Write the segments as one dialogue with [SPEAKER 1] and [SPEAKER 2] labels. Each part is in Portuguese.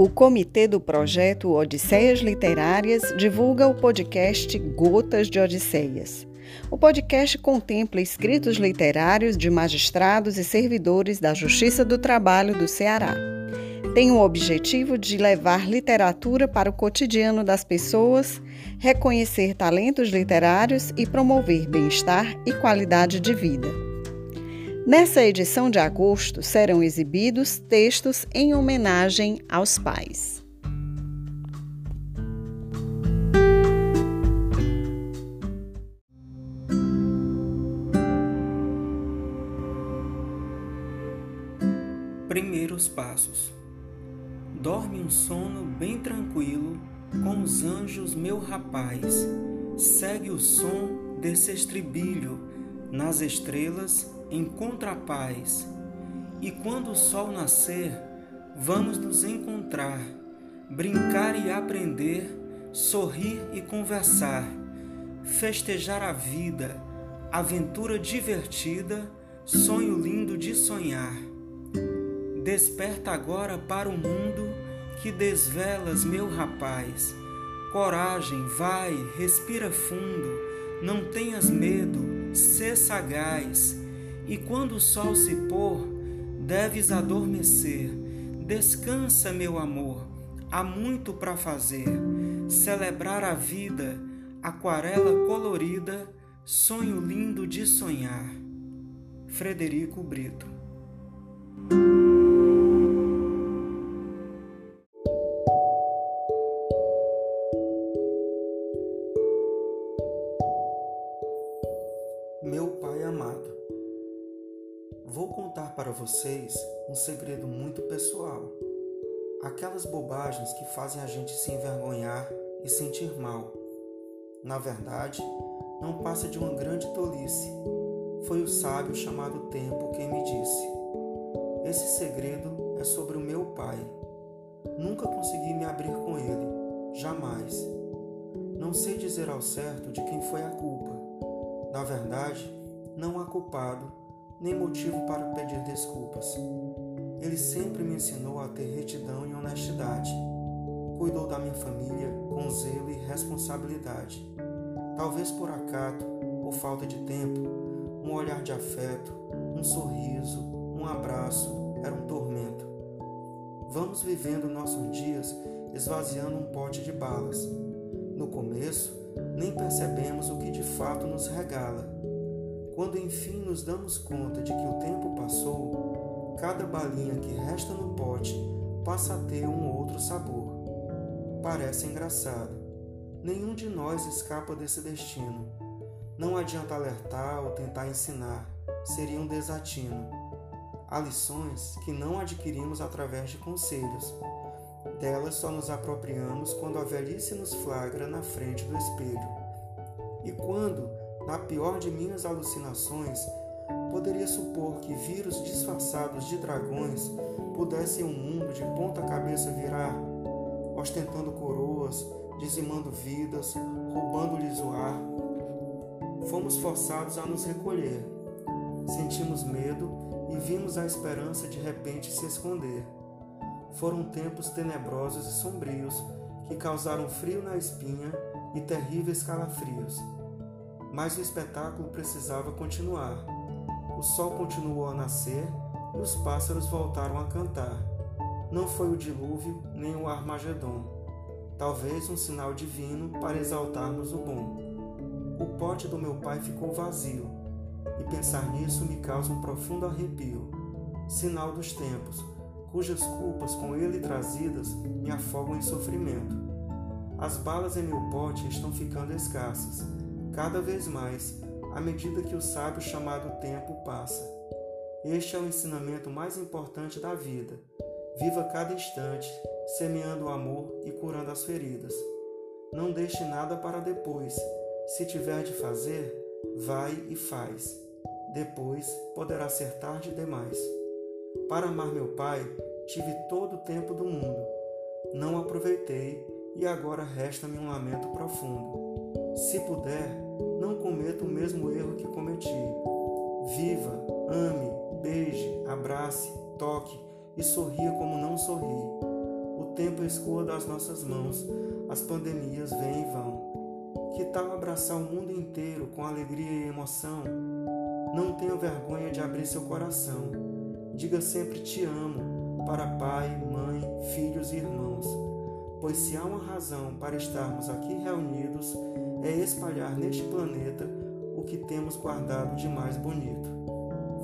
[SPEAKER 1] O comitê do projeto Odisseias Literárias divulga o podcast Gotas de Odisseias. O podcast contempla escritos literários de magistrados e servidores da Justiça do Trabalho do Ceará. Tem o objetivo de levar literatura para o cotidiano das pessoas, reconhecer talentos literários e promover bem-estar e qualidade de vida. Nessa edição de agosto serão exibidos textos em homenagem aos pais.
[SPEAKER 2] Primeiros passos. Dorme um sono bem tranquilo, com os anjos, meu rapaz. Segue o som desse estribilho nas estrelas encontra a paz, e quando o sol nascer, vamos nos encontrar, brincar e aprender, sorrir e conversar, festejar a vida, aventura divertida, sonho lindo de sonhar. Desperta agora para o mundo que desvelas, meu rapaz. Coragem, vai, respira fundo, não tenhas medo, sê sagaz e quando o sol se pôr, deves adormecer. Descansa, meu amor, há muito para fazer. Celebrar a vida, aquarela colorida, sonho lindo de sonhar. Frederico Brito para vocês um segredo muito pessoal. Aquelas bobagens que fazem a gente se envergonhar e sentir mal. Na verdade, não passa de uma grande tolice. Foi o sábio chamado Tempo quem me disse. Esse segredo é sobre o meu pai. Nunca consegui me abrir com ele, jamais. Não sei dizer ao certo de quem foi a culpa. Na verdade, não há culpado nem motivo para pedir desculpas. Ele sempre me ensinou a ter retidão e honestidade. Cuidou da minha família com zelo e responsabilidade. Talvez por acato ou falta de tempo, um olhar de afeto, um sorriso, um abraço era um tormento. Vamos vivendo nossos dias esvaziando um pote de balas. No começo, nem percebemos o que de fato nos regala quando enfim nos damos conta de que o tempo passou, cada balinha que resta no pote passa a ter um outro sabor. Parece engraçado. Nenhum de nós escapa desse destino. Não adianta alertar ou tentar ensinar, seria um desatino. Há lições que não adquirimos através de conselhos. Delas só nos apropriamos quando a velhice nos flagra na frente do espelho. E quando, na pior de minhas alucinações, poderia supor que vírus disfarçados de dragões pudessem o um mundo de ponta cabeça virar, ostentando coroas, dizimando vidas, roubando-lhes o ar. Fomos forçados a nos recolher. Sentimos medo e vimos a esperança de repente se esconder. Foram tempos tenebrosos e sombrios que causaram frio na espinha e terríveis calafrios. Mas o espetáculo precisava continuar. O sol continuou a nascer e os pássaros voltaram a cantar. Não foi o dilúvio nem o Armagedon. Talvez um sinal divino para exaltarmos o bom. O pote do meu pai ficou vazio, e pensar nisso me causa um profundo arrepio. Sinal dos tempos, cujas culpas com ele trazidas me afogam em sofrimento. As balas em meu pote estão ficando escassas cada vez mais à medida que o sábio chamado tempo passa. Este é o ensinamento mais importante da vida. Viva cada instante, semeando o amor e curando as feridas. Não deixe nada para depois. Se tiver de fazer, vai e faz. Depois poderá ser tarde demais. Para amar meu pai, tive todo o tempo do mundo. Não aproveitei e agora resta-me um lamento profundo. Se puder, não cometa o mesmo erro que cometi. Viva, ame, beije, abrace, toque e sorria como não sorri. O tempo escoa das nossas mãos, as pandemias vêm e vão. Que tal abraçar o mundo inteiro com alegria e emoção? Não tenha vergonha de abrir seu coração. Diga sempre te amo para pai, mãe, filhos e irmãos. Pois se há uma razão para estarmos aqui reunidos, é espalhar neste planeta o que temos guardado de mais bonito.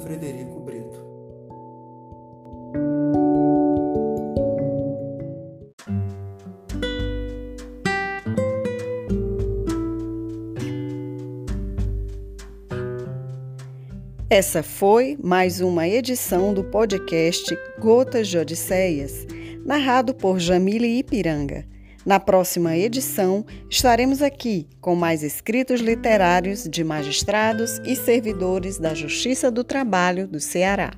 [SPEAKER 2] Frederico Brito
[SPEAKER 1] Essa foi mais uma edição do podcast Gotas de Odisseias, narrado por Jamile Ipiranga. Na próxima edição, estaremos aqui com mais escritos literários de magistrados e servidores da Justiça do Trabalho do Ceará.